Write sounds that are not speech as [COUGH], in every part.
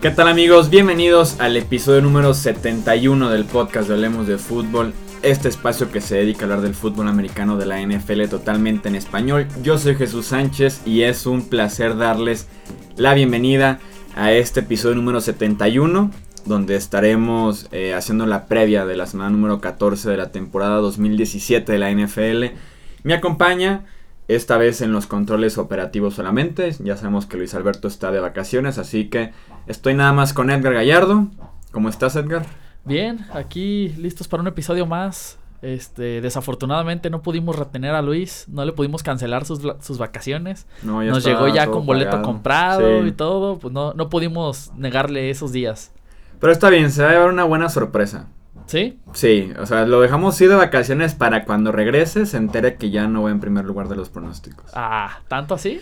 ¿Qué tal amigos? Bienvenidos al episodio número 71 del podcast de Hablemos de Fútbol, este espacio que se dedica a hablar del fútbol americano de la NFL totalmente en español. Yo soy Jesús Sánchez y es un placer darles la bienvenida a este episodio número 71, donde estaremos eh, haciendo la previa de la semana número 14 de la temporada 2017 de la NFL. Me acompaña esta vez en los controles operativos solamente. Ya sabemos que Luis Alberto está de vacaciones, así que estoy nada más con Edgar Gallardo. ¿Cómo estás, Edgar? Bien, aquí listos para un episodio más. Este, desafortunadamente no pudimos retener a Luis, no le pudimos cancelar sus, sus vacaciones. Nos llegó ya con boleto comprado y todo, pues no, no pudimos negarle esos días. Pero está bien, se va a llevar una buena sorpresa. ¿Sí? Sí, o sea, lo dejamos ir de vacaciones para cuando regrese se entere que ya no va en primer lugar de los pronósticos. Ah, ¿tanto así?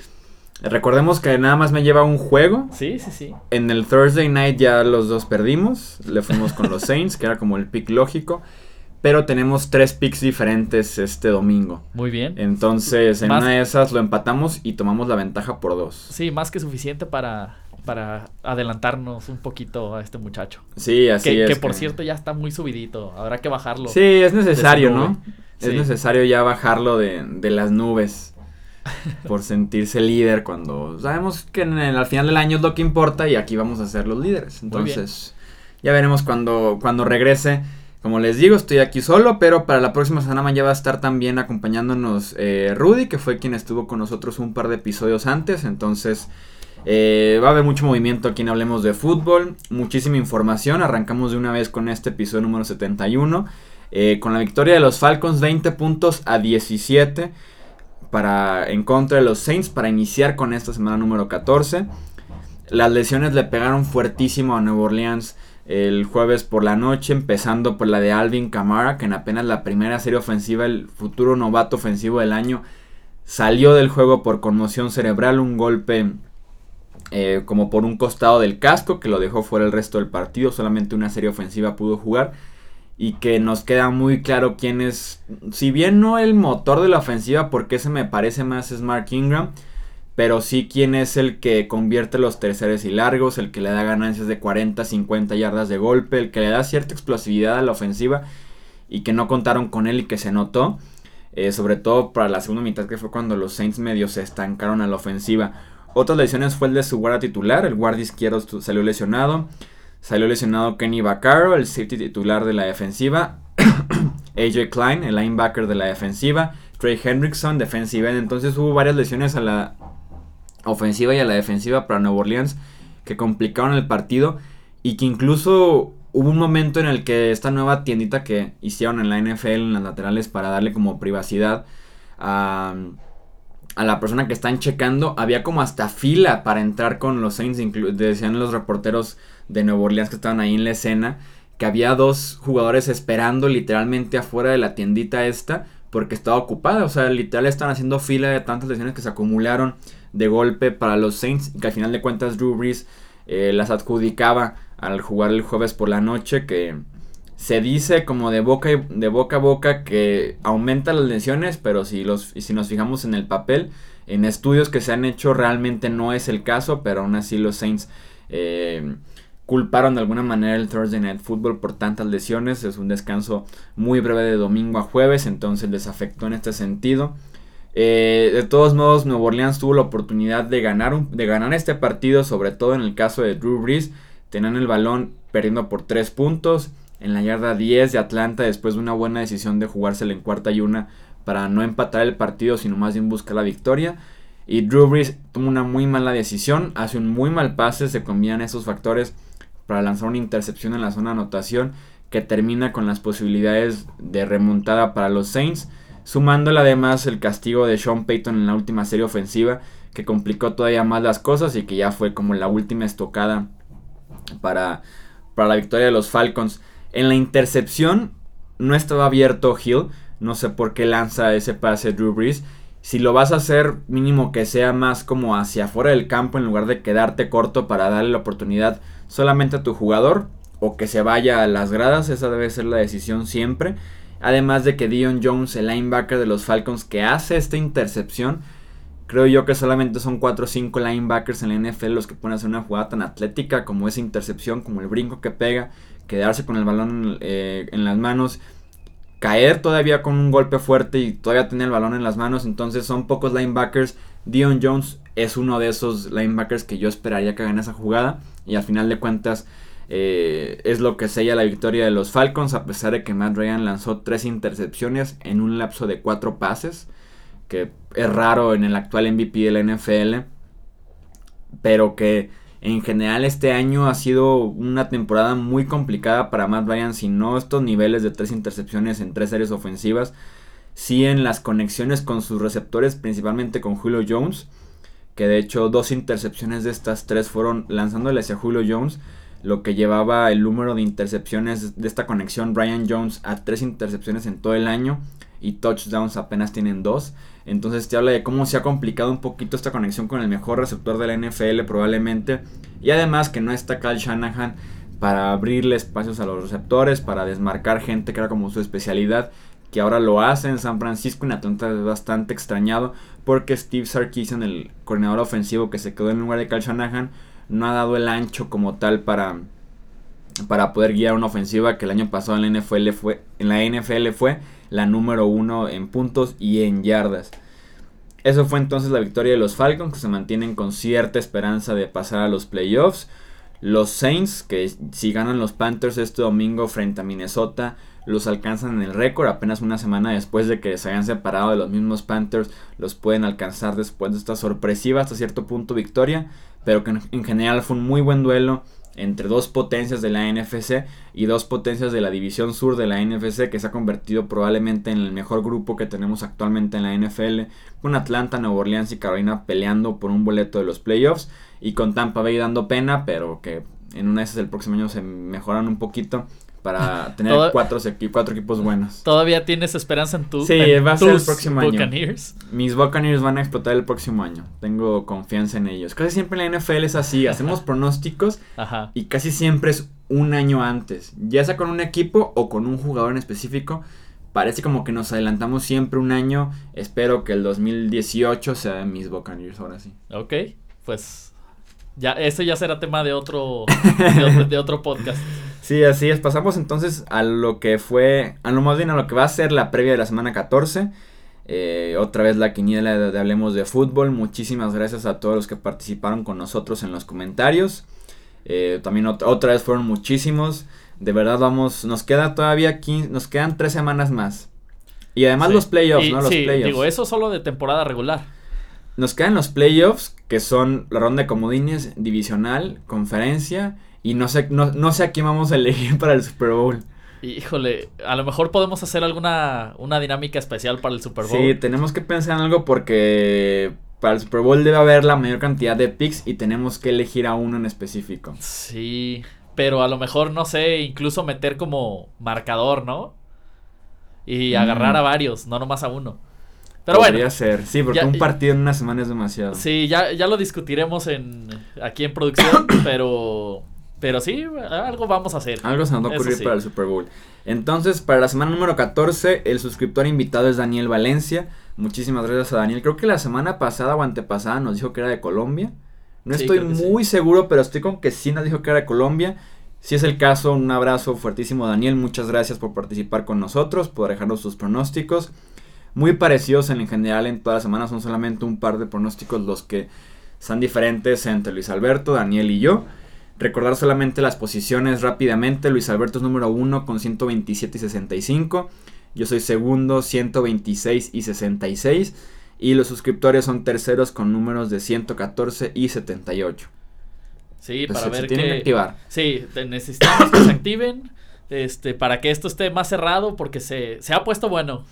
Recordemos que nada más me lleva un juego. Sí, sí, sí. En el Thursday night ya los dos perdimos. Le fuimos con los [LAUGHS] Saints, que era como el pick lógico. Pero tenemos tres picks diferentes este domingo. Muy bien. Entonces, en una de esas lo empatamos y tomamos la ventaja por dos. Sí, más que suficiente para para adelantarnos un poquito a este muchacho. Sí, así que, es. Que por cierto ya está muy subidito, habrá que bajarlo. Sí, es necesario, ¿no? Es necesario ya bajarlo de, de las nubes [LAUGHS] por sentirse líder cuando sabemos que en el, al final del año es lo que importa y aquí vamos a ser los líderes. Entonces, ya veremos cuando, cuando regrese. Como les digo, estoy aquí solo, pero para la próxima semana ya va a estar también acompañándonos eh, Rudy, que fue quien estuvo con nosotros un par de episodios antes. Entonces, eh, va a haber mucho movimiento aquí en Hablemos de Fútbol, muchísima información. Arrancamos de una vez con este episodio número 71. Eh, con la victoria de los Falcons, 20 puntos a 17 para, en contra de los Saints para iniciar con esta semana número 14. Las lesiones le pegaron fuertísimo a Nueva Orleans el jueves por la noche, empezando por la de Alvin Kamara, que en apenas la primera serie ofensiva, el futuro novato ofensivo del año, salió del juego por conmoción cerebral, un golpe eh, como por un costado del casco que lo dejó fuera el resto del partido, solamente una serie ofensiva pudo jugar y que nos queda muy claro quién es, si bien no el motor de la ofensiva, porque ese me parece más es Mark Ingram, pero sí quién es el que convierte los terceros y largos, el que le da ganancias de 40, 50 yardas de golpe, el que le da cierta explosividad a la ofensiva y que no contaron con él y que se notó, eh, sobre todo para la segunda mitad que fue cuando los Saints medio se estancaron a la ofensiva. Otras lesiones fue el de su guardia titular, el guardia izquierdo salió lesionado. Salió lesionado Kenny Vaccaro, el safety titular de la defensiva. [COUGHS] AJ Klein, el linebacker de la defensiva. Trey Hendrickson, defensiva. Entonces hubo varias lesiones a la ofensiva y a la defensiva para Nueva Orleans que complicaron el partido. Y que incluso hubo un momento en el que esta nueva tiendita que hicieron en la NFL en las laterales para darle como privacidad a a la persona que están checando, había como hasta fila para entrar con los Saints, decían los reporteros de Nueva Orleans que estaban ahí en la escena, que había dos jugadores esperando literalmente afuera de la tiendita esta, porque estaba ocupada, o sea, literal están haciendo fila de tantas lesiones que se acumularon de golpe para los Saints, y que al final de cuentas Drew eh, las adjudicaba al jugar el jueves por la noche, que se dice como de boca, de boca a boca que aumenta las lesiones, pero si, los, si nos fijamos en el papel, en estudios que se han hecho realmente no es el caso, pero aún así los Saints eh, culparon de alguna manera el Thursday Night Football por tantas lesiones. Es un descanso muy breve de domingo a jueves, entonces les afectó en este sentido. Eh, de todos modos, Nuevo Orleans tuvo la oportunidad de ganar, de ganar este partido, sobre todo en el caso de Drew Brees. Tenían el balón perdiendo por 3 puntos en la yarda 10 de Atlanta después de una buena decisión de jugársela en cuarta y una para no empatar el partido, sino más bien buscar la victoria. Y Drew Brees toma una muy mala decisión, hace un muy mal pase, se combinan esos factores para lanzar una intercepción en la zona de anotación que termina con las posibilidades de remontada para los Saints, sumándole además el castigo de Sean Payton en la última serie ofensiva que complicó todavía más las cosas y que ya fue como la última estocada para, para la victoria de los Falcons. En la intercepción no estaba abierto Hill. No sé por qué lanza ese pase Drew Brees. Si lo vas a hacer, mínimo que sea más como hacia afuera del campo en lugar de quedarte corto para darle la oportunidad solamente a tu jugador o que se vaya a las gradas. Esa debe ser la decisión siempre. Además de que Dion Jones, el linebacker de los Falcons, que hace esta intercepción, creo yo que solamente son 4 o 5 linebackers en la NFL los que pueden hacer una jugada tan atlética como esa intercepción, como el brinco que pega, quedarse con el balón eh, en las manos, caer todavía con un golpe fuerte y todavía tener el balón en las manos. Entonces son pocos linebackers. Dion Jones es uno de esos linebackers que yo esperaría que hagan esa jugada. Y al final de cuentas eh, es lo que sella la victoria de los Falcons, a pesar de que Matt Ryan lanzó tres intercepciones en un lapso de cuatro pases, que es raro en el actual MVP de la NFL, pero que en general este año ha sido una temporada muy complicada para Matt Ryan, si no estos niveles de tres intercepciones en tres áreas ofensivas, sí en las conexiones con sus receptores, principalmente con Julio Jones, que de hecho dos intercepciones de estas tres fueron lanzándole hacia Julio Jones, lo que llevaba el número de intercepciones de esta conexión Ryan Jones a tres intercepciones en todo el año y touchdowns apenas tienen dos. Entonces te habla de cómo se ha complicado un poquito esta conexión con el mejor receptor de la NFL probablemente. Y además que no está Kyle Shanahan para abrirle espacios a los receptores, para desmarcar gente que era como su especialidad, que ahora lo hace en San Francisco. En Atlanta es bastante extrañado porque Steve Sarkisian, el coordinador ofensivo que se quedó en lugar de Kyle Shanahan, no ha dado el ancho como tal para, para poder guiar una ofensiva que el año pasado en la NFL fue, en la NFL fue la número uno en puntos y en yardas. Eso fue entonces la victoria de los Falcons que se mantienen con cierta esperanza de pasar a los playoffs. Los Saints, que si ganan los Panthers este domingo frente a Minnesota, los alcanzan en el récord. Apenas una semana después de que se hayan separado de los mismos Panthers, los pueden alcanzar después de esta sorpresiva hasta cierto punto victoria. Pero que en general fue un muy buen duelo entre dos potencias de la NFC y dos potencias de la división sur de la NFC que se ha convertido probablemente en el mejor grupo que tenemos actualmente en la NFL, con Atlanta, Nueva Orleans y Carolina peleando por un boleto de los playoffs y con Tampa Bay dando pena, pero que en una de esas el próximo año se mejoran un poquito para [LAUGHS] tener cuatro, cuatro, equipos buenos. ¿Todavía tienes esperanza en tu Sí, va a ser el próximo Buccaneers? año. Mis Buccaneers van a explotar el próximo año. Tengo confianza en ellos. Casi siempre en la NFL es así. Hacemos pronósticos y casi siempre es un año antes. Ya sea con un equipo o con un jugador en específico. Parece como que nos adelantamos siempre un año. Espero que el 2018 sea mis Buccaneers ahora sí. Ok, pues ya, eso ya será tema de otro, de otro podcast. [LAUGHS] Sí, así es. Pasamos entonces a lo que fue, a lo más bien a lo que va a ser la previa de la semana 14. Eh, otra vez la quiniela de, Hablemos de Fútbol. Muchísimas gracias a todos los que participaron con nosotros en los comentarios. Eh, también otra vez fueron muchísimos. De verdad vamos, nos queda todavía 15, nos quedan tres semanas más. Y además los playoffs, ¿no? Los sí, digo, eso solo de temporada regular. Nos quedan los playoffs, que son la ronda de comodines, divisional, conferencia y no sé, no, no sé a quién vamos a elegir para el Super Bowl. Híjole, a lo mejor podemos hacer alguna una dinámica especial para el Super Bowl. Sí, tenemos que pensar en algo porque para el Super Bowl debe haber la mayor cantidad de picks y tenemos que elegir a uno en específico. Sí, pero a lo mejor, no sé, incluso meter como marcador, ¿no? Y agarrar a varios, no nomás a uno. Pero Podría ser, sí, porque un partido en una semana es demasiado. Sí, ya, ya lo discutiremos en, aquí en producción, [COUGHS] pero pero sí, algo vamos a hacer. Algo se nos va a ocurrir para el Super Bowl. Entonces, para la semana número 14, el suscriptor invitado es Daniel Valencia. Muchísimas gracias a Daniel. Creo que la semana pasada o antepasada nos dijo que era de Colombia. No estoy muy seguro, pero estoy con que sí nos dijo que era de Colombia. Si es el caso, un abrazo fuertísimo Daniel. Muchas gracias por participar con nosotros, por dejarnos sus pronósticos. Muy parecidos en general en toda la semana. Son solamente un par de pronósticos los que son diferentes entre Luis Alberto, Daniel y yo. Recordar solamente las posiciones rápidamente. Luis Alberto es número 1 con 127 y 65. Yo soy segundo, 126 y 66. Y los suscriptores son terceros con números de 114 y 78. Sí, para ver se tienen que, activar. Sí, necesitamos que se activen este, para que esto esté más cerrado porque se, ha puesto bueno.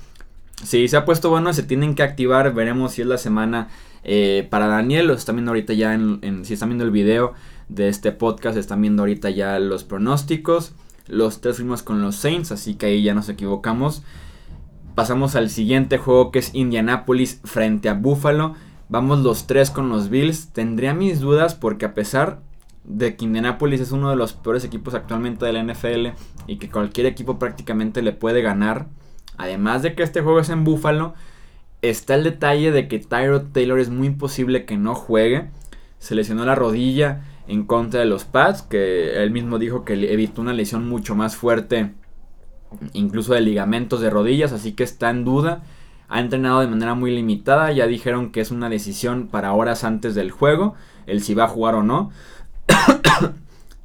Sí, se ha puesto bueno, se tienen que activar. Veremos si es la semana eh, para Daniel. Los están viendo ahorita ya en, si están viendo el video de este podcast. Están viendo ahorita ya los pronósticos. Los tres fuimos con los Saints, así que ahí ya nos equivocamos. Pasamos al siguiente juego que es Indianapolis frente a Buffalo. Vamos los tres con los Bills. Tendría mis dudas porque a pesar de que Indianapolis es uno de los peores equipos actualmente de la NFL y que cualquier equipo prácticamente le puede ganar Además de que este juego es en Buffalo, está el detalle de que Tyrod Taylor es muy posible que no juegue. Se lesionó la rodilla en contra de los Pats, que él mismo dijo que evitó una lesión mucho más fuerte, incluso de ligamentos de rodillas, así que está en duda. Ha entrenado de manera muy limitada, ya dijeron que es una decisión para horas antes del juego, el si va a jugar o no. [COUGHS]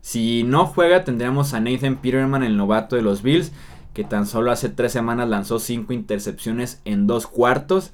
si no juega, tendríamos a Nathan Peterman, el novato de los Bills, que tan solo hace tres semanas lanzó cinco intercepciones en dos cuartos.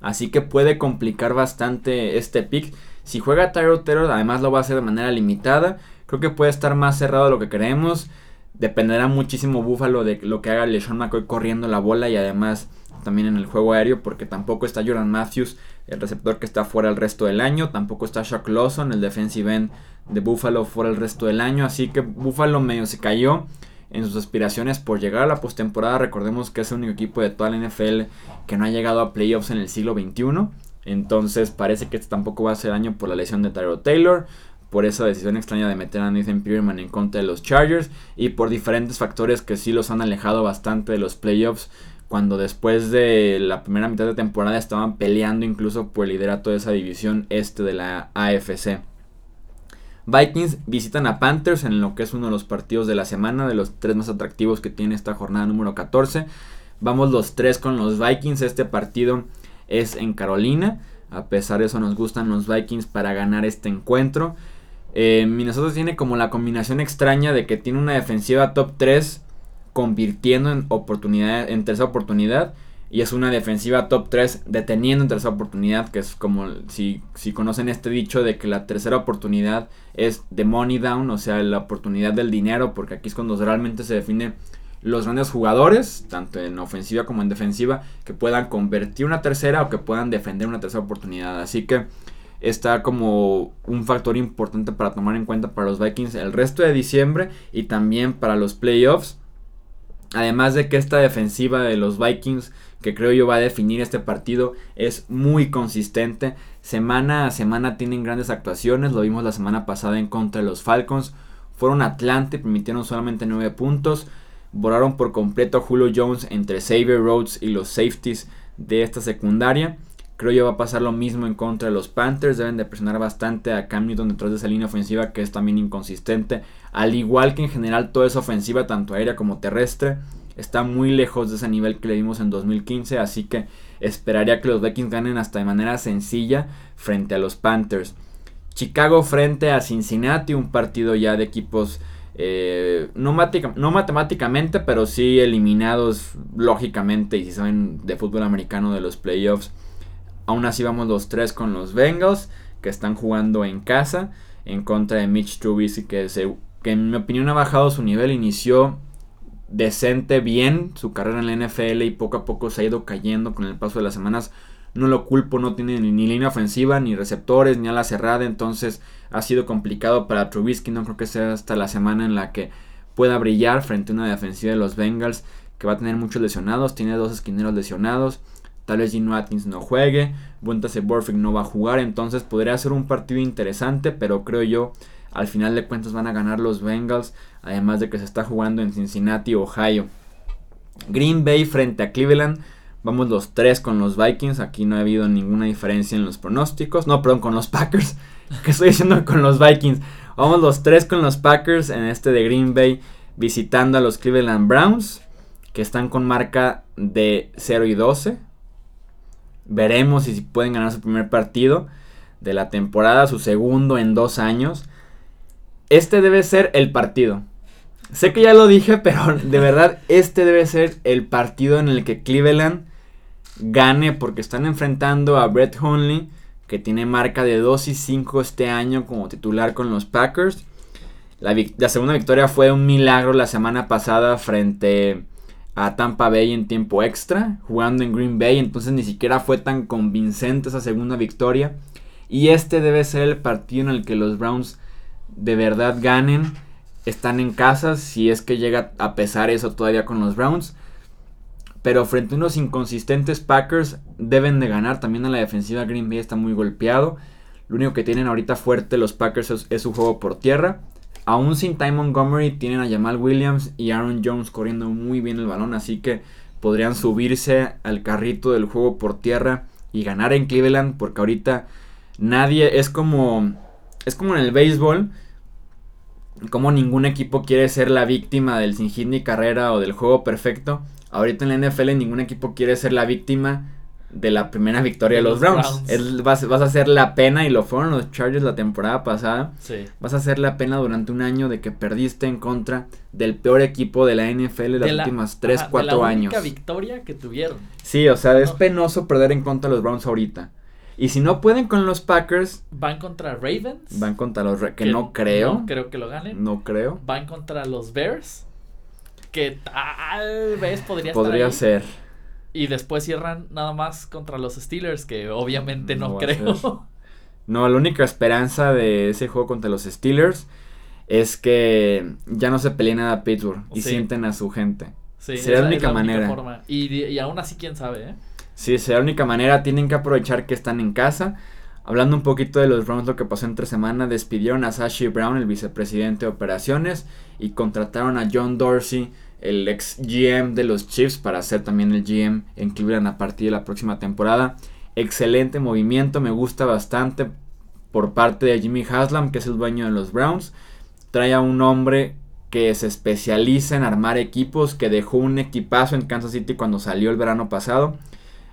Así que puede complicar bastante este pick. Si juega Tyro Taylor, además lo va a hacer de manera limitada. Creo que puede estar más cerrado de lo que queremos. Dependerá muchísimo Buffalo de lo que haga LeSean McCoy corriendo la bola y además también en el juego aéreo porque tampoco está Jordan Matthews, el receptor que está fuera el resto del año. Tampoco está Shaq Lawson, el defensive end de Buffalo fuera el resto del año. Así que Buffalo medio se cayó en sus aspiraciones por llegar a la postemporada. Recordemos que es el único equipo de toda la NFL que no ha llegado a playoffs en el siglo XXI. Entonces parece que este tampoco va a ser año por la lesión de Tyro Taylor, por esa decisión extraña de meter a Nathan Peterman en contra de los Chargers y por diferentes factores que sí los han alejado bastante de los playoffs cuando después de la primera mitad de temporada estaban peleando incluso por el liderato de esa división este de la AFC. Vikings visitan a Panthers en lo que es uno de los partidos de la semana, de los tres más atractivos que tiene esta jornada número 14. Vamos los tres con los Vikings. Este partido es en Carolina. A pesar de eso nos gustan los Vikings para ganar este encuentro. Eh, Minnesota tiene como la combinación extraña de que tiene una defensiva top 3 convirtiendo en, oportunidad, en tercera oportunidad y es una defensiva top 3 deteniendo en tercera oportunidad, que es como si, si conocen este dicho de que la tercera oportunidad es the money down, o sea, la oportunidad del dinero, porque aquí es cuando realmente se define los grandes jugadores, tanto en ofensiva como en defensiva, que puedan convertir una tercera o que puedan defender una tercera oportunidad. Así que está como un factor importante para tomar en cuenta para los Vikings el resto de diciembre y también para los playoffs. Además de que esta defensiva de los Vikings que creo yo va a definir este partido, es muy consistente. Semana a semana tienen grandes actuaciones, lo vimos la semana pasada en contra de los Falcons. Fueron Atlante, permitieron solamente 9 puntos. Borraron por completo a Julio Jones entre Xavier Rhodes y los safeties de esta secundaria. Creo yo va a pasar lo mismo en contra de los Panthers. Deben de presionar bastante a Cam Newton detrás de esa línea ofensiva que es también inconsistente. Al igual que en general toda esa ofensiva, tanto aérea como terrestre está muy lejos de ese nivel que le dimos en 2015, así que esperaría que los Vikings ganen hasta de manera sencilla frente a los Panthers. Chicago frente a Cincinnati, un partido ya de equipos eh, no, no, matemáticamente, pero sí eliminados lógicamente y si saben de fútbol americano de los playoffs. Aún así vamos los tres con los Bengals que están jugando en casa en contra de Mitch Trubisky que, que en mi opinión ha bajado su nivel, inició decente, bien su carrera en la NFL y poco a poco se ha ido cayendo con el paso de las semanas. No lo culpo, no tiene ni, línea ofensiva, ni receptores, ni a la cerrada, entonces ha sido complicado para Trubisky. No creo que sea hasta la semana en la que pueda brillar frente a una defensiva de los Bengals que va a tener muchos lesionados. Tiene dos esquineros lesionados. Tal vez Gino Atkins no juegue. Buentase Borfick no va a jugar. Entonces podría ser un partido interesante. Pero creo yo al final de cuentas van a ganar los Bengals, además de que se está jugando en Cincinnati, Ohio. Green Bay frente a Cleveland. Vamos los tres con los Vikings. Aquí no ha habido ninguna diferencia en los pronósticos. No, perdón, con los Packers. [LAUGHS] ¿Qué estoy diciendo con los Vikings? Vamos los tres con los Packers en este de Green Bay visitando a los Cleveland Browns. Que están con marca de 0 y 12. Veremos si pueden ganar su primer partido de la temporada, su segundo en dos años este debe ser el partido. Sé que ya lo dije, [LAUGHS] pero de verdad este debe ser el partido en el que Cleveland gane porque están enfrentando a Brett Hundley, que tiene marca de 2 y 5 este año como titular con los Packers. La, la, segunda victoria fue un milagro la semana pasada frente a Tampa Bay en tiempo extra, jugando en Green Bay, entonces ni siquiera fue tan convincente esa segunda victoria. Y este debe ser el partido en el que los Browns de verdad ganen. Están en casa, si es que llega a pesar eso todavía con los Browns. Pero frente a unos inconsistentes Packers deben de ganar. También a la defensiva Green Bay está muy golpeado. Lo único que tienen ahorita fuerte los Packers es, su juego por tierra. Aún sin Ty Montgomery tienen a Jamal Williams y Aaron Jones corriendo muy bien el balón. Así que podrían subirse al carrito del juego por tierra y ganar en Cleveland, porque ahorita nadie es como es como en el béisbol, como ningún equipo quiere ser la víctima del sin hit ni carrera o del juego perfecto. Ahorita en la NFL ningún equipo quiere ser la víctima de la primera victoria de, los, Browns. vas, a hacer la pena, y lo fueron los Chargers la temporada pasada. Vas a hacer la pena durante un año de que perdiste en contra del peor equipo de la NFL de, las últimas 3, 4 años. La única victoria que tuvieron. Sí, o sea, es penoso perder en contra de los Browns ahorita. Y si no pueden con los Packers. Van contra Ravens. Van contra los. que, no creo. No creo que lo ganen. No creo. Van contra los Bears. Que tal vez podría, podría ser. Y después cierran nada más contra los Steelers, que obviamente no, creo. [LAUGHS] No, la única esperanza de ese juego contra los Steelers es que ya no se peleen a Pittsburgh y sienten a su gente. Sí, Sería la única manera. Y, y aún así, quién sabe, ¿eh? Sí, será la única manera. Tienen que aprovechar que están en casa. Hablando un poquito de los Browns, lo que pasó entre semana, despidieron a Sashi Brown, el vicepresidente de operaciones, y contrataron a John Dorsey, el ex GM de los Chiefs, para ser también el GM en Cleveland a partir de la próxima temporada. Excelente movimiento, me gusta bastante por parte de Jimmy Haslam, que es el dueño de los Browns. Trae a un hombre que se especializa en armar equipos, que dejó un equipazo en Kansas City cuando salió el verano pasado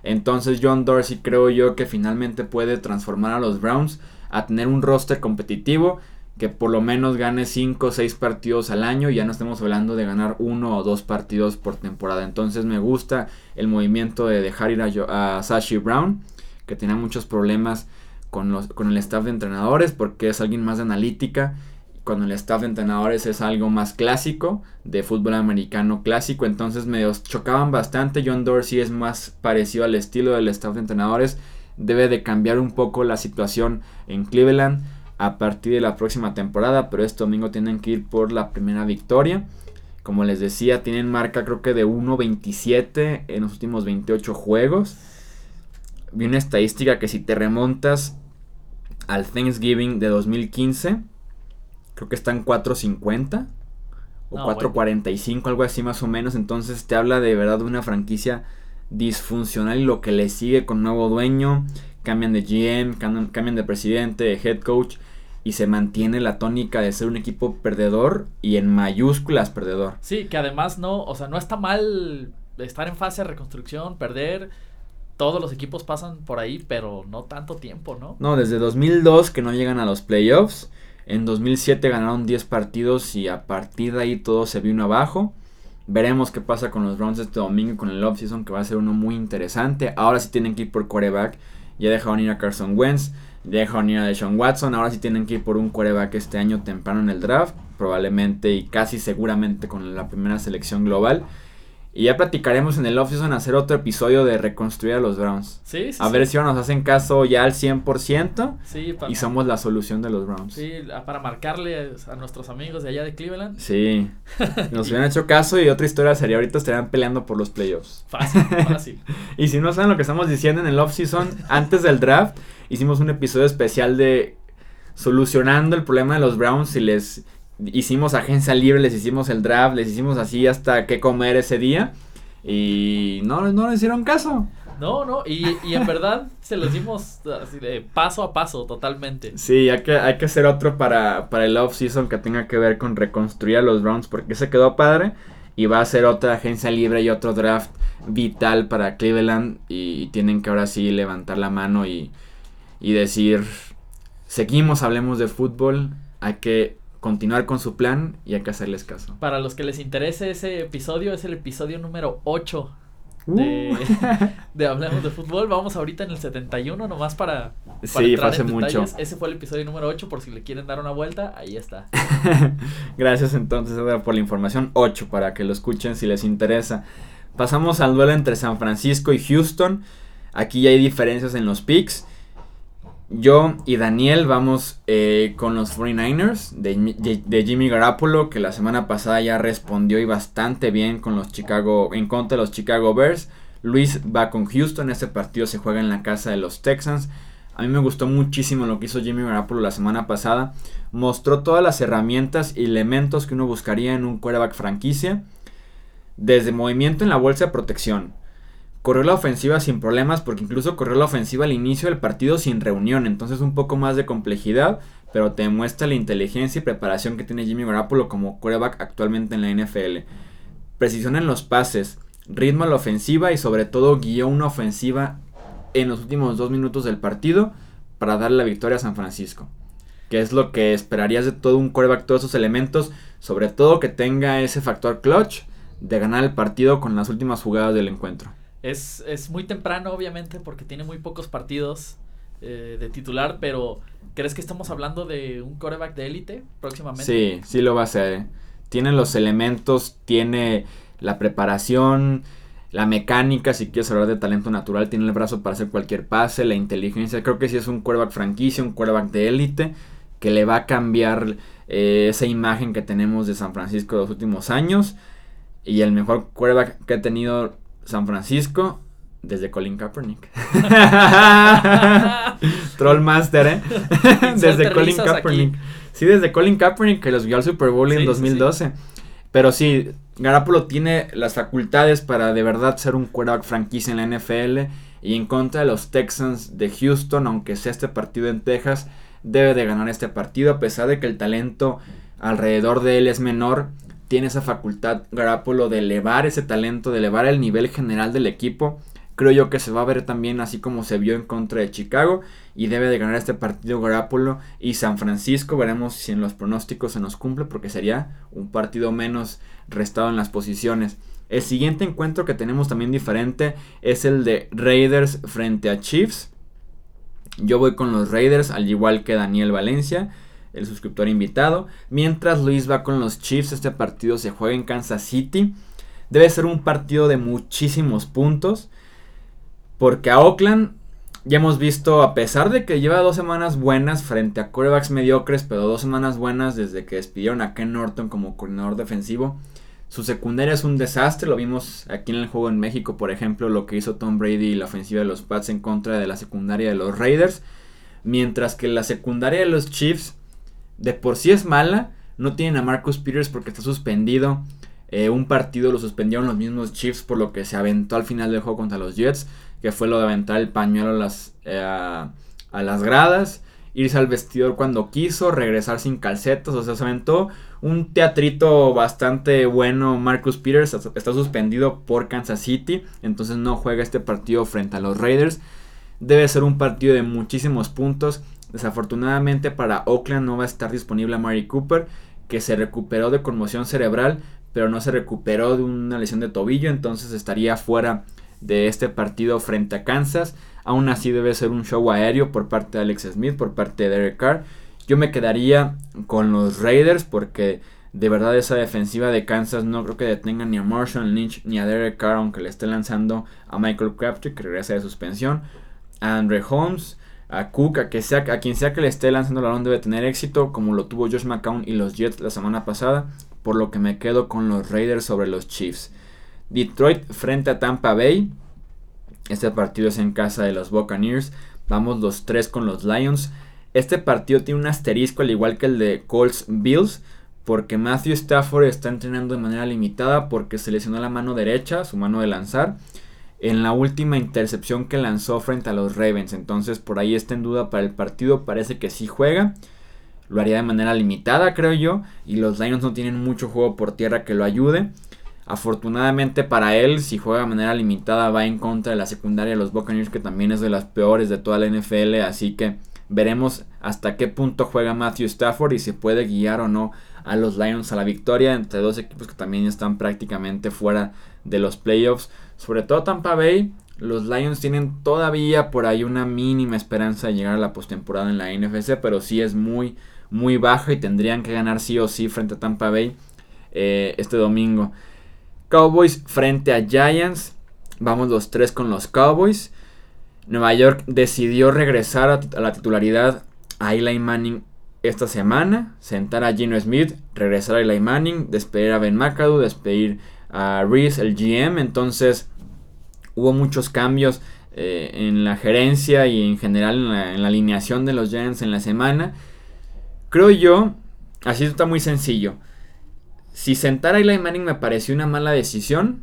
entonces John Dorsey creo yo que finalmente puede transformar a los Browns a tener un roster competitivo que por lo menos gane 5 o 6 partidos al año y ya no estamos hablando de ganar uno o dos partidos por temporada. Entonces me gusta el movimiento de dejar ir a, a Sashi Brown, que tenía muchos problemas con, los, con el staff de entrenadores porque es alguien más de analítica cuando el staff de entrenadores es algo más clásico, de fútbol americano clásico, entonces me chocaban bastante. John Dorsey es más parecido al estilo del staff de entrenadores, debe de cambiar un poco la situación en Cleveland a partir de la próxima temporada, pero este domingo tienen que ir por la primera victoria. Como les decía, tienen marca creo que de 1.27 en los últimos 28 juegos. Vi una estadística que si te remontas al Thanksgiving de 2015, creo que están 4.50 o 4.45, algo así más o menos. Entonces te habla de verdad de una franquicia disfuncional y lo que le sigue con nuevo dueño. Cambian de GM, cambian, de presidente, de head coach y se mantiene la tónica de ser un equipo perdedor y en mayúsculas perdedor. Sí, que además no, o sea, no está mal estar en fase de reconstrucción, perder. Todos los equipos pasan por ahí, pero no tanto tiempo, ¿no? No, desde 2002 que no llegan a los playoffs. En 2007 ganaron 10 partidos y a partir de ahí todo se vino abajo. Veremos qué pasa con los Browns este domingo con el offseason que va a ser uno muy interesante. Ahora sí tienen que ir por quarterback. Ya dejaron ir a Carson Wentz, ya dejaron ir a Deshaun Watson. Ahora sí tienen que ir por un quarterback este año temprano en el draft. Probablemente y casi seguramente con la primera selección global. Y ya platicaremos en el offseason hacer otro episodio de reconstruir a los Browns. Sí, sí. A ver si nos hacen caso ya al 100%. Sí, y somos la solución de los Browns. Sí, para marcarle a nuestros amigos de allá de Cleveland. Sí. Nos hubieran hecho caso y otra historia sería ahorita estarían peleando por los playoffs. Fácil, [LAUGHS] fácil. y si no saben lo que estamos diciendo en el offseason, antes del draft, hicimos un episodio especial de solucionando el problema de los Browns y les hicimos agencia libre, les hicimos el draft, les hicimos así hasta qué comer ese día. Y no, no le hicieron caso. No, no, y, y en verdad se los dimos así de paso a paso totalmente. Sí, hay que, hay que hacer otro para, para el off-season que tenga que ver con reconstruir a los Browns porque se quedó padre. Y va a ser otra agencia libre y otro draft vital para Cleveland. Y, y tienen que ahora sí levantar la mano y, y decir, seguimos, hablemos de fútbol. Hay que continuar con su plan y hay que hacerles caso. Para los que les interese ese episodio, es el episodio número 8 de, uh. de Hablemos de Fútbol. Vamos ahorita en el 71, nomás para, para sí, hace mucho. Ese fue el episodio número 8, por si le quieren dar una vuelta, ahí está. [LAUGHS] Gracias entonces por la información 8, para que lo escuchen si les interesa. Pasamos al duelo entre San Francisco y Houston. Aquí ya hay diferencias en los picks. Yo y Daniel vamos eh, con los 49ers de, Jimmy Garoppolo, que la semana pasada ya respondió y bastante bien con los Chicago, en contra de los Chicago Bears. Luis va con Houston, este partido se juega en la casa de los Texans. A mí me gustó muchísimo lo que hizo Jimmy Garoppolo la semana pasada. Mostró todas las herramientas y elementos que uno buscaría en un quarterback franquicia. desde movimiento en la bolsa de protección. Corrió la ofensiva sin problemas porque incluso corrió la ofensiva al inicio del partido sin reunión, entonces un poco más de complejidad, pero te muestra la inteligencia y preparación que tiene Jimmy Garoppolo como quarterback actualmente en la NFL. Precisión en los pases, ritmo a la ofensiva y sobre todo guió una ofensiva en los últimos dos minutos del partido para darle la victoria a San Francisco. Que es lo que esperarías de todo un quarterback, todos esos elementos, sobre todo que tenga ese factor clutch de ganar el partido con las últimas jugadas del encuentro. Es, es muy temprano, obviamente, porque tiene muy pocos partidos eh, de titular, pero ¿crees que estamos hablando de un quarterback de élite próximamente? Sí, sí lo va a ser. Tiene los elementos, tiene la preparación, la mecánica, si quieres hablar de talento natural, tiene el brazo para hacer cualquier pase, la inteligencia. Creo que sí es un quarterback franquicia, un quarterback de élite, que le va a cambiar eh, esa imagen que tenemos de San Francisco de los últimos años. Y el mejor quarterback que ha tenido San Francisco desde Colin Kaepernick. [LAUGHS] Trollmaster, ¿eh? [LAUGHS] desde Colin Kaepernick. Sí, desde Colin Kaepernick que los vio al Super Bowl en 2012. Pero sí, Garapolo tiene las facultades para de verdad ser un quarterback franquicia en la NFL. Y en contra de los Texans de Houston, aunque sea este partido en Texas, debe de ganar este partido. A pesar de que el talento alrededor de él es menor, tiene esa facultad Garapolo de elevar ese talento, de elevar el nivel general del equipo. Creo yo que se va a ver también así como se vio en contra de Chicago y debe de ganar este partido Garapolo y San Francisco. Veremos si en los pronósticos se nos cumple porque sería un partido menos restado en las posiciones. El siguiente encuentro que tenemos también diferente es el de Raiders frente a Chiefs. Yo voy con los Raiders al igual que Daniel Valencia, el suscriptor invitado. Mientras Luis va con los Chiefs, este partido se juega en Kansas City. Debe ser un partido de muchísimos puntos. Porque a Oakland ya hemos visto, a pesar de que lleva dos semanas buenas frente a quarterbacks mediocres, pero dos semanas buenas desde que despidieron a Ken Norton como coordinador defensivo. Su secundaria es un desastre, lo vimos aquí en el juego en México, por ejemplo, lo que hizo Tom Brady y la ofensiva de los Pats en contra de la secundaria de los Raiders. Mientras que la secundaria de los Chiefs de por sí es mala, no tienen a Marcus Peters porque está suspendido. Eh, un partido lo suspendieron los mismos Chiefs por lo que se aventó al final del juego contra los Jets, que fue lo de aventar el pañuelo a las, eh, a las gradas irse al vestidor cuando quiso, regresar sin calcetas, o sea, se aventó un teatrito bastante bueno. Marcus Peters está suspendido por Kansas City, entonces no juega este partido frente a los Raiders. Debe ser un partido de muchísimos puntos. Desafortunadamente para Oakland no va a estar disponible a Mary Cooper, que se recuperó de conmoción cerebral, pero no se recuperó de una lesión de tobillo, entonces estaría fuera de este partido frente a Kansas. Aún así debe ser un show aéreo por parte de Alex Smith, por parte de Derek Carr. Yo me quedaría con los Raiders porque de verdad esa defensiva de Kansas no creo que detenga ni a Marshall Lynch ni a Derek Carr, aunque le esté lanzando a Michael Crabtree que regresa de suspensión. A Andre Holmes, a Cook, a, que sea, a quien sea que le esté lanzando el balón debe tener éxito, como lo tuvo Josh McCown y los Jets la semana pasada, por lo que me quedo con los Raiders sobre los Chiefs. Detroit frente a Tampa Bay. Este partido es en casa de los Buccaneers. Vamos los tres con los Lions. Este partido tiene un asterisco al igual que el de Colts Bills. Porque Matthew Stafford está entrenando de manera limitada porque se lesionó la mano derecha, su mano de lanzar, en la última intercepción que lanzó frente a los Ravens. Entonces por ahí está en duda para el partido. Parece que sí juega. Lo haría de manera limitada, creo yo. Y los Lions no tienen mucho juego por tierra que lo ayude. Afortunadamente para él, si juega de manera limitada, va en contra de la secundaria de los Buccaneers, que también es de las peores de toda la NFL. Así que veremos hasta qué punto juega Matthew Stafford y si puede guiar o no a los Lions a la victoria entre dos equipos que también están prácticamente fuera de los playoffs. Sobre todo Tampa Bay, los Lions tienen todavía por ahí una mínima esperanza de llegar a la postemporada en la NFC, pero sí es muy, muy baja y tendrían que ganar sí o sí frente a Tampa Bay eh, este domingo. Cowboys frente a Giants. Vamos los tres con los Cowboys. Nueva York decidió regresar a, la titularidad a Eli Manning esta semana. Sentar a Gino Smith, regresar a Eli Manning, despedir a Ben McAdoo, despedir a Reese, el GM. Entonces hubo muchos cambios eh, en la gerencia y en general en la, en la alineación de los Giants en la semana. Creo yo, así está muy sencillo si sentar a Eli Manning me pareció una mala decisión,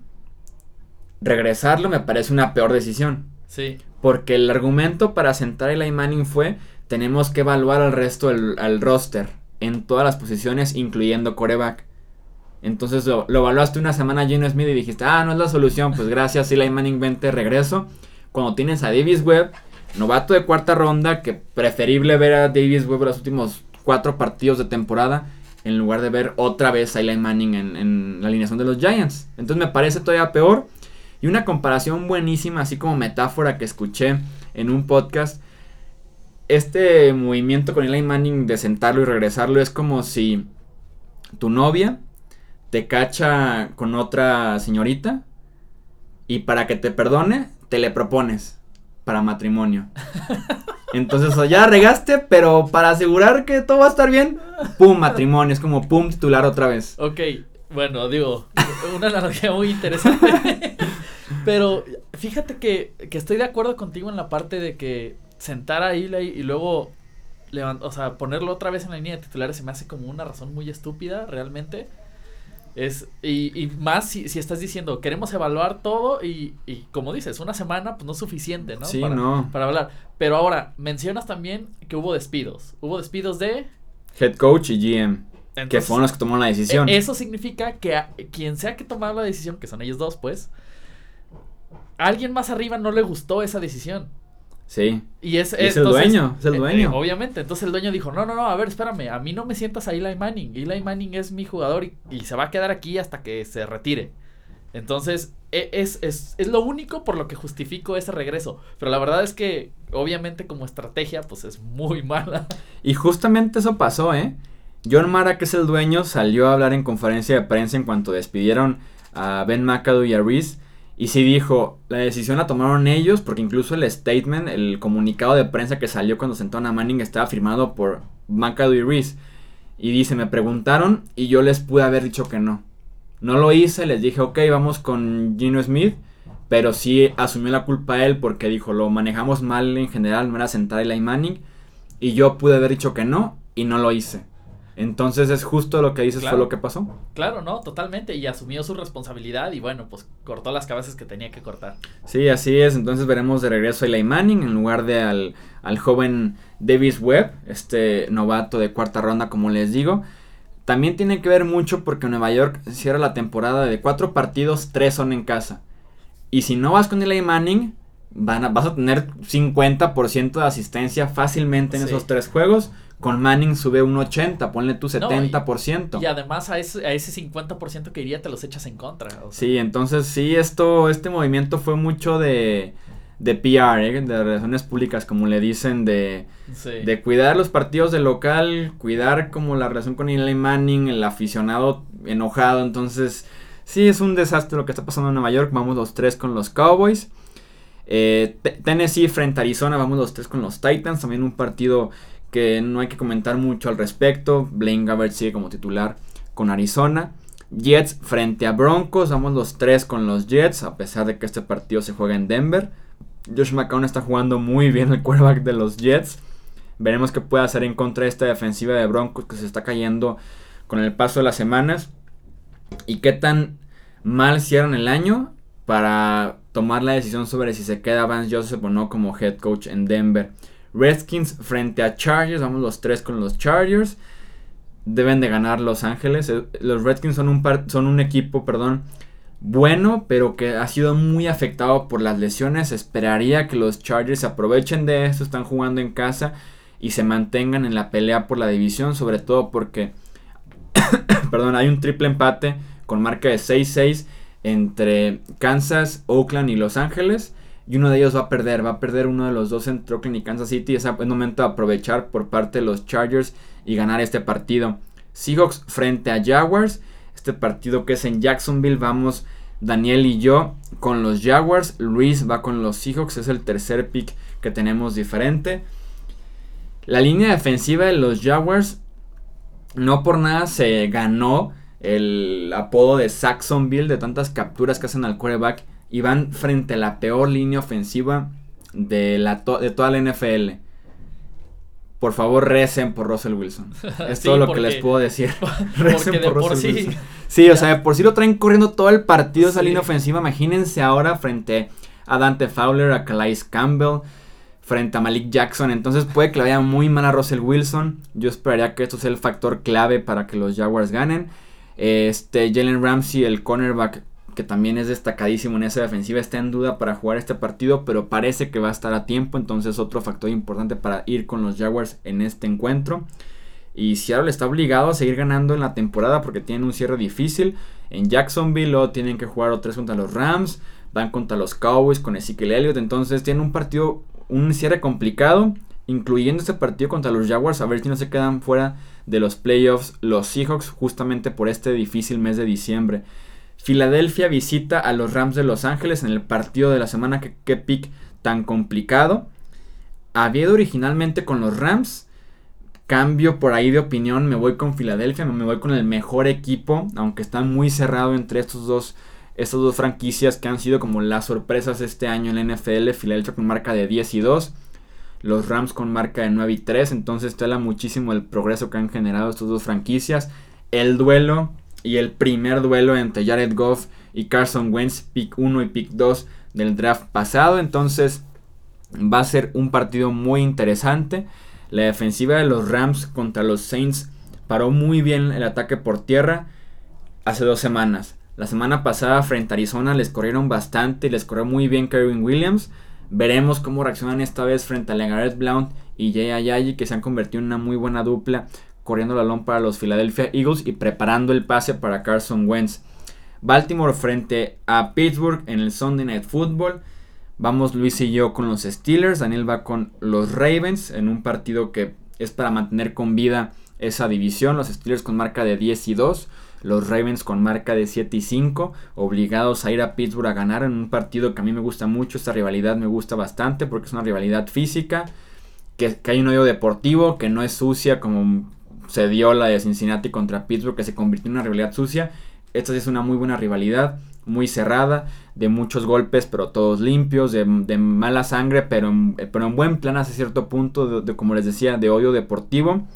regresarlo me parece una peor decisión. Sí. Porque el argumento para sentar a Eli Manning fue, tenemos que evaluar al resto del roster en todas las posiciones, incluyendo coreback. Entonces lo, evaluaste una semana Gino Smith y dijiste, ah, no es la solución, pues gracias, Eli Manning, vente, regreso. Cuando tienes a Davis Webb, novato de cuarta ronda, que preferible ver a Davis Webb los últimos cuatro partidos de temporada, en lugar de ver otra vez a Eli Manning en, en la alineación de los Giants. Entonces me parece todavía peor. Y una comparación buenísima, así como metáfora que escuché en un podcast. Este movimiento con Eli Manning de sentarlo y regresarlo es como si tu novia te cacha con otra señorita y para que te perdone, te le propones para matrimonio. [LAUGHS] Entonces, ya regaste, pero para asegurar que todo va a estar bien, pum, matrimonio. Es como pum, titular otra vez. Ok, bueno, digo, una analogía muy interesante. [LAUGHS] pero fíjate que, que, estoy de acuerdo contigo en la parte de que sentar a Eli y luego o sea, ponerlo otra vez en la línea de titulares se me hace como una razón muy estúpida, realmente. Es, y, y más si, si, estás diciendo, queremos evaluar todo y, y, como dices, una semana pues no es suficiente, ¿no? Sí, para, no. Para hablar. Pero ahora, mencionas también que hubo despidos. Hubo despidos de... Head coach y GM. que fueron los que tomaron la decisión. E, eso significa que quien sea que tomara la decisión, que son ellos dos, pues, alguien más arriba no le gustó esa decisión. Sí. Y es, el dueño, es el eh, dueño. Eh, obviamente, entonces el dueño dijo, no, no, no, a ver, espérame, a mí no me sientas a Eli Manning. Eli Manning es mi jugador y, se va a quedar aquí hasta que se retire. Entonces, e, es, es, es, lo único por lo que justifico ese regreso. Pero la verdad es que, obviamente, como estrategia, pues es muy [LAUGHS] mala. Y justamente eso pasó, ¿eh? John Mara, que es el dueño, salió a hablar en conferencia de prensa en cuanto despidieron a Ben McAdoo y a Reese y sí dijo, la decisión la tomaron ellos porque incluso el statement, el comunicado de prensa que salió cuando sentaron a Manning estaba firmado por McAdoo y Reese. Y dice, me preguntaron y yo les pude haber dicho que no. No lo hice, les dije, ok, vamos con Gino Smith. Pero sí asumió la culpa él porque dijo, lo manejamos mal en general, no era sentar a Eli Manning. Y yo pude haber dicho que no y no lo hice. Entonces es justo lo que dices fue lo que pasó. Claro, no, totalmente. Y asumió su responsabilidad y bueno, pues cortó las cabezas que tenía que cortar. Sí, así es. Entonces veremos de regreso a Eli Manning en lugar de al, al joven Davis Webb, este novato de cuarta ronda, como les digo. También tiene que ver mucho porque Nueva York cierra la temporada de cuatro partidos, tres son en casa. Y si no vas con Eli Manning, van a, vas a tener 50% de asistencia fácilmente en esos tres juegos con Manning sube un 80, ponle tu 70%. y, además a ese, a ese 50% que iría te los echas en contra. Sí, entonces sí, esto, este movimiento fue mucho de, de PR, ¿eh? de relaciones públicas, como le dicen, de, de cuidar los partidos de local, cuidar como la relación con Eli Manning, el aficionado enojado, entonces sí es un desastre lo que está pasando en Nueva York, vamos los tres con los Cowboys. Eh, Tennessee frente a Arizona, vamos los tres con los Titans, también un partido que no hay que comentar mucho al respecto. Blaine Gabbert sigue como titular con Arizona. Jets frente a Broncos, vamos los tres con los Jets, a pesar de que este partido se juega en Denver. Josh McCown está jugando muy bien el quarterback de los Jets. Veremos qué puede hacer en contra de esta defensiva de Broncos que se está cayendo con el paso de las semanas. Y qué tan mal cierran el año para tomar la decisión sobre si se queda Vance Joseph o no como head coach en Denver. Redskins frente a Chargers. Vamos los tres con los Chargers. Deben de ganar Los Ángeles. Eh, los Redskins son un, son un equipo, perdón, bueno, pero que ha sido muy afectado por las lesiones. Esperaría que los Chargers aprovechen de esto. Están jugando en casa y se mantengan en la pelea por la división. Sobre todo porque, [COUGHS] perdón, hay un triple empate con marca de 6-6 entre Kansas, Oakland y Los Ángeles y uno de ellos va a perder, va a perder uno de los dos entre Oakland y Kansas City. Es el momento de aprovechar por parte de los Chargers y ganar este partido. Seahawks frente a Jaguars. Este partido que es en Jacksonville. Vamos Daniel y yo con los Jaguars. Luis va con los Seahawks. Es el tercer pick que tenemos diferente. La línea defensiva de los Jaguars no por nada se ganó el apodo de Saxonville de tantas capturas que hacen al quarterback y van frente a la peor línea ofensiva de, la de toda la NFL. por favor recen por Russell Wilson. [LAUGHS] Es todo lo que les puedo decir. [LAUGHS] recen por Russell Wilson. [LAUGHS] Sí, o sea, por si lo traen corriendo todo el partido esa línea ofensiva. Imagínense ahora frente a Dante Fowler, a Calais Campbell, frente a Malik Jackson. Entonces puede que le vaya muy mal a Russell Wilson. Yo esperaría que esto sea el factor clave para que los Jaguars ganen. Este, Jalen Ramsey, el cornerback, que también es destacadísimo en esa defensiva, está en duda para jugar este partido, pero parece que va a estar a tiempo. Entonces, otro factor importante para ir con los Jaguars en este encuentro. Y Seattle está obligado a seguir ganando en la temporada porque tienen un cierre difícil. En Jacksonville lo tienen que jugar vez contra los Rams. Van contra los Cowboys con Ezekiel Elliott. Entonces tienen un partido, un cierre complicado. Incluyendo este partido contra los Jaguars. A ver si no se quedan fuera de los playoffs los Seahawks justamente por este difícil mes de diciembre. Filadelfia visita a los Rams de Los Ángeles en el partido de la semana que, que pick tan complicado. Había originalmente con los Rams. Cambio por ahí de opinión, me voy con Filadelfia, me voy con el mejor equipo, aunque está muy cerrado entre estos dos, estas dos franquicias que han sido como las sorpresas este año en la NFL. Filadelfia con marca de 10 y 2 los Rams con marca de 9 y 3. Entonces tela muchísimo el progreso que han generado estas dos franquicias. El duelo y el primer duelo entre Jared Goff y Carson Wentz, pick 1 y pick 2 del draft pasado. Entonces va a ser un partido muy interesante. La defensiva de los Rams contra los Saints paró muy bien el ataque por tierra hace dos semanas. La semana pasada frente a Arizona les corrieron bastante y les corrió muy bien Kevin Williams. Veremos cómo reaccionan esta vez frente a LeGarrette Blount y Jay Ayayi, que se han convertido en una muy buena dupla, corriendo el balón para los Philadelphia Eagles y preparando el pase para Carson Wentz. Baltimore frente a Pittsburgh en el Sunday Night Football. Vamos Luis y yo con los Steelers. Daniel va con los Ravens en un partido que es para mantener con vida esa división. Los Steelers con marca de 10 y 2 los Ravens con marca de 7 y 5, obligados a ir a Pittsburgh a ganar en un partido que a mí me gusta mucho, esta rivalidad me gusta bastante porque es una rivalidad física, que, hay un odio deportivo, que no es sucia como se dio la de Cincinnati contra Pittsburgh, que se convirtió en una rivalidad sucia. Esta sí es una muy buena rivalidad, muy cerrada, de muchos golpes, pero todos limpios, de, mala sangre, pero en, pero en buen plan hasta cierto punto, de, como les decía, de odio deportivo.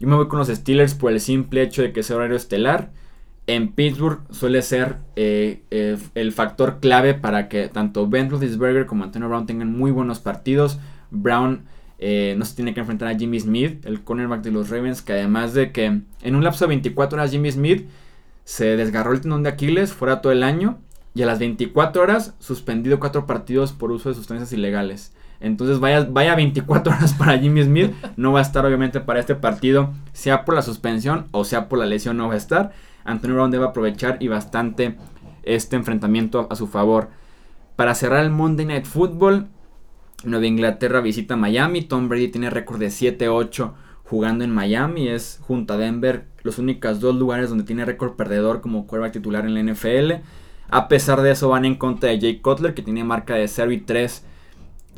Yo me voy con los Steelers por el simple hecho de que sea horario estelar. En Pittsburgh suele ser eh, eh, el factor clave para que tanto Ben Roethlisberger como Antonio Brown tengan muy buenos partidos. Brown eh, no se tiene que enfrentar a Jimmy Smith, el cornerback de los Ravens, que además de que en un lapso de 24 horas Jimmy Smith se desgarró el tendón de Aquiles fuera todo el año y a las 24 horas suspendido cuatro partidos por uso de sustancias ilegales. Entonces vaya, vaya 24 [LAUGHS] horas para Jimmy Smith. No va a estar obviamente para este partido. Sea por la suspensión o sea por la lesión no va a estar. Antonio Brown debe aprovechar y bastante este enfrentamiento a su favor. Para cerrar el Monday Night Football. Nueva Inglaterra visita Miami. Tom Brady tiene récord de 7-8 jugando en Miami. Es junto a Denver los únicos dos lugares donde tiene récord perdedor como quarterback titular en la NFL. A pesar de eso van en contra de Jake Cutler que tiene marca de 0 y 3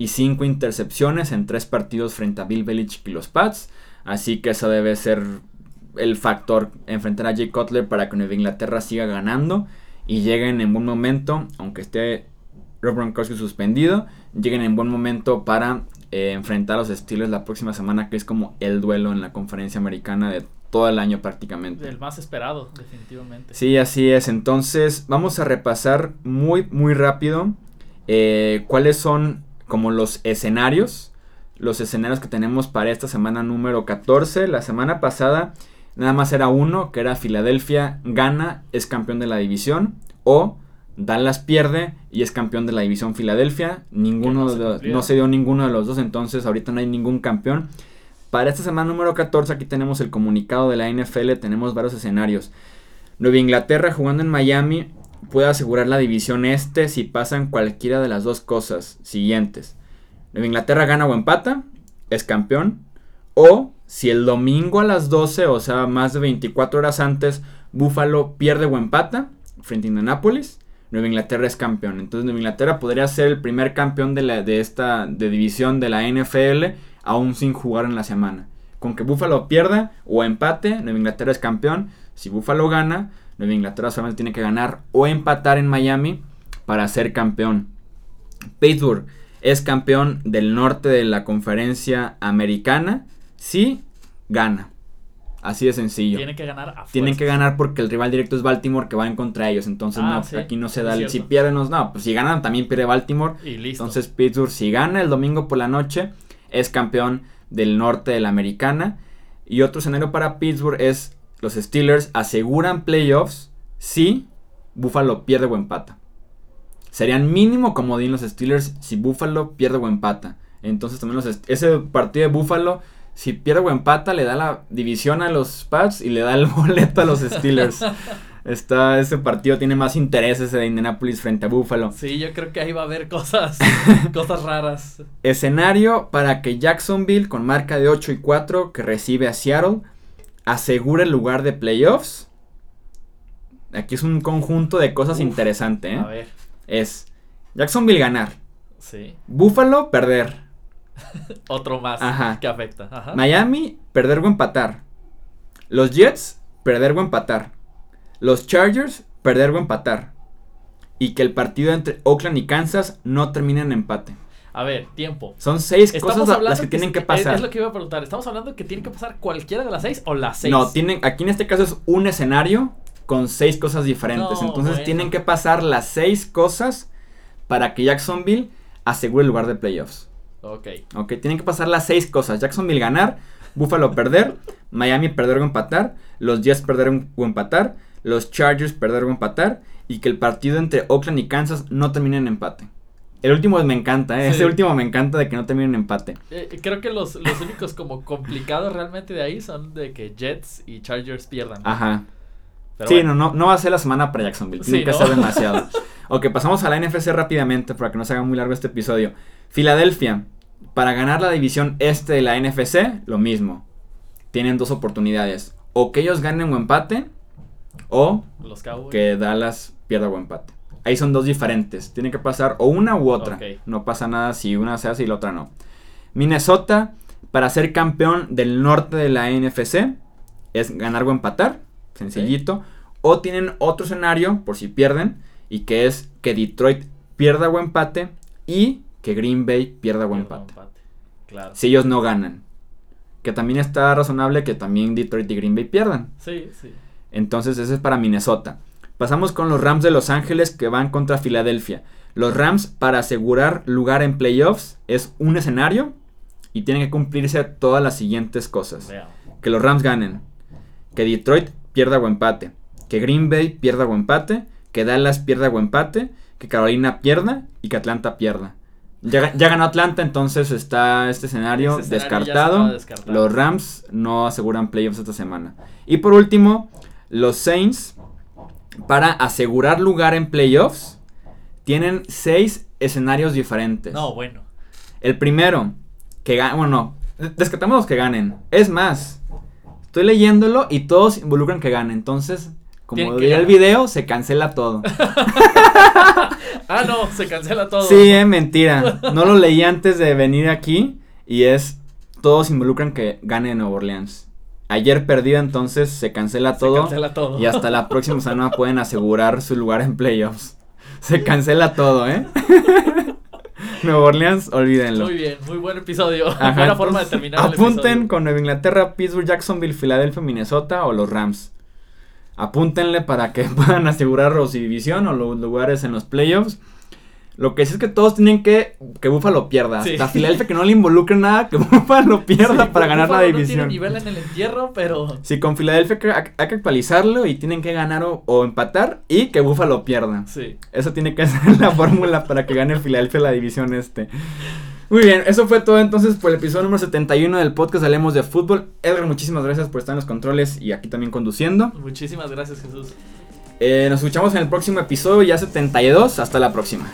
y 5 intercepciones en 3 partidos frente a Bill Belichick y los Pats. Así que eso debe ser el factor enfrentar a Jay Cutler para que Nueva Inglaterra siga ganando y lleguen en buen momento, aunque esté Rob Gronkowski suspendido, lleguen en buen momento para eh, enfrentar a los Steelers la próxima semana, que es como el duelo en la conferencia americana de todo el año prácticamente. El más esperado, definitivamente. Sí, así es. Entonces, vamos a repasar muy, muy rápido eh, cuáles son como los escenarios, los escenarios que tenemos para esta semana número 14. La semana pasada nada más era uno, que era Filadelfia gana, es campeón de la división, o Dallas pierde y es campeón de la división Filadelfia. Ninguno no, se no se dio ninguno de los dos, entonces ahorita no hay ningún campeón. Para esta semana número 14 aquí tenemos el comunicado de la NFL, tenemos varios escenarios. Nueva Inglaterra jugando en Miami puede asegurar la división este si pasan cualquiera de las dos cosas siguientes. Nueva Inglaterra gana o empata, es campeón. O si el domingo a las 12, o sea, más de 24 horas antes, Buffalo pierde o empata frente a Indianapolis, Nueva Inglaterra es campeón. Entonces Nueva Inglaterra podría ser el primer campeón de, la, de esta de división de la NFL aún sin jugar en la semana. Con que Buffalo pierda o empate, Nueva Inglaterra es campeón. Si Buffalo gana, Nueva Inglaterra solamente tiene que ganar o empatar en Miami para ser campeón. Pittsburgh es campeón del norte de la conferencia americana. sí, gana. Así de sencillo. Tienen que ganar a Tienen que ganar porque el rival directo es Baltimore que va en contra de ellos. Entonces, ah, no, aquí no se da el. Si pierden, no, pues si ganan también pierde Baltimore. Y listo. Entonces, Pittsburgh, si gana el domingo por la noche, es campeón del norte de la americana. Y otro escenario para Pittsburgh es los Steelers aseguran playoffs si Buffalo pierde o empata. Serían mínimo comodín los Steelers si Buffalo pierde o empata. Entonces también los ese partido de Buffalo si pierde o empata, le da la división a los Pats y le da el [LAUGHS] boleto a los Steelers. Está, ese partido tiene más interés ese de Indianapolis frente a Buffalo. Sí, yo creo que ahí va a haber cosas, [LAUGHS] cosas raras. Escenario para que Jacksonville, con marca de 8 y 4, que recibe a Seattle, asegure el lugar de playoffs. Aquí es un conjunto de cosas interesante. ¿eh? A ver. Es Jacksonville ganar. Sí. Buffalo perder. [LAUGHS] Otro más que afecta. Miami, perder o empatar. Los Jets, perder o empatar. Los Chargers, perder o empatar. Y que el partido entre Oakland y Kansas no termine en empate. A ver, tiempo. Son seis cosas las que, tienen que pasar. Es, lo que iba a preguntar. ¿Estamos hablando que tiene que pasar cualquiera de las seis o las seis? No, tienen, aquí en este caso es un escenario con seis cosas diferentes. Entonces tienen que pasar las seis cosas para que Jacksonville asegure el lugar de playoffs. Ok. Ok, tienen que pasar las seis cosas. Jacksonville ganar, Buffalo perder, [LAUGHS] Miami perder o empatar, los Jets perder o empatar, los Chargers perder o empatar y que el partido entre Oakland y Kansas no termine en empate. El último me encanta, ¿eh? ese último me encanta de que no termine en empate. Eh, creo que los, únicos como complicados realmente de ahí son de que Jets y Chargers pierdan. Ajá. sí, no, no, no va a ser la semana para Jacksonville, tiene que ser demasiado. [LAUGHS] ok, pasamos a la NFC rápidamente para que no se haga muy largo este episodio. Filadelfia, para ganar la división este de la NFC, lo mismo. Tienen dos oportunidades. O que ellos ganen o empate, o que Dallas pierda o empate. Ahí son dos diferentes. Tiene que pasar o una u otra. No pasa nada si una se hace y la otra no. Minnesota, para ser campeón del norte de la NFC, es ganar o empatar. Sencillito. O tienen otro escenario, por si pierden, y que es que Detroit pierda o empate y que Green Bay pierda o empate. Si ellos no ganan. Que también está razonable que también Detroit y Green Bay pierdan. Sí, sí. Entonces ese es para Minnesota. Pasamos con los Rams de Los Ángeles que van contra Filadelfia. Los Rams para asegurar lugar en playoffs es un escenario y tienen que cumplirse todas las siguientes cosas. Que los Rams ganen. Que Detroit pierda o empate. Que Green Bay pierda o empate. Que Dallas pierda o empate. Que Carolina pierda y que Atlanta pierda. Ya, ganó Atlanta, entonces está este escenario, descartado. Los Rams no aseguran playoffs esta semana. Y por último, los Saints, para asegurar lugar en playoffs, tienen seis escenarios diferentes. No, bueno. El primero, que ganen. Bueno, descartamos los que ganen. Es más, estoy leyéndolo y todos involucran que ganen. Entonces, como diría el video, se cancela todo. [LAUGHS] ah, no, se cancela todo. Sí, es mentira. No lo leí antes de venir aquí y es todos involucran que gane Nueva Orleans. Ayer perdió, entonces se cancela todo. Se cancela todo. Y hasta la próxima [LAUGHS] semana pueden asegurar su lugar en playoffs. Se cancela todo, ¿eh? [LAUGHS] Nueva Orleans, olvídenlo. Muy bien, muy buen episodio. Buena forma de terminar. Apunten con Nueva Inglaterra, Pittsburgh, Jacksonville, Filadelfia, Minnesota o los Rams apúntenle para que [LAUGHS] puedan asegurar su división o los lugares en los playoffs. Lo que sí es que todos tienen que que Buffalo pierda. La Filadelfia que no le involucre nada, que [LAUGHS] Buffalo pierda para ganar la división. No tiene nivel en el entierro, pero. Sí, con Filadelfia hay que actualizarlo y tienen que ganar o, empatar y que Buffalo pierda. Sí. Eso tiene que [LAUGHS] ser la fórmula para que gane el Filadelfia la división este. Muy bien, eso fue todo entonces por el episodio número 71 del podcast Hablemos de Fútbol. Edgar, muchísimas gracias por estar en los controles y aquí también conduciendo. Muchísimas gracias, Jesús. Eh, nos escuchamos en el próximo episodio, ya 72. Hasta la próxima.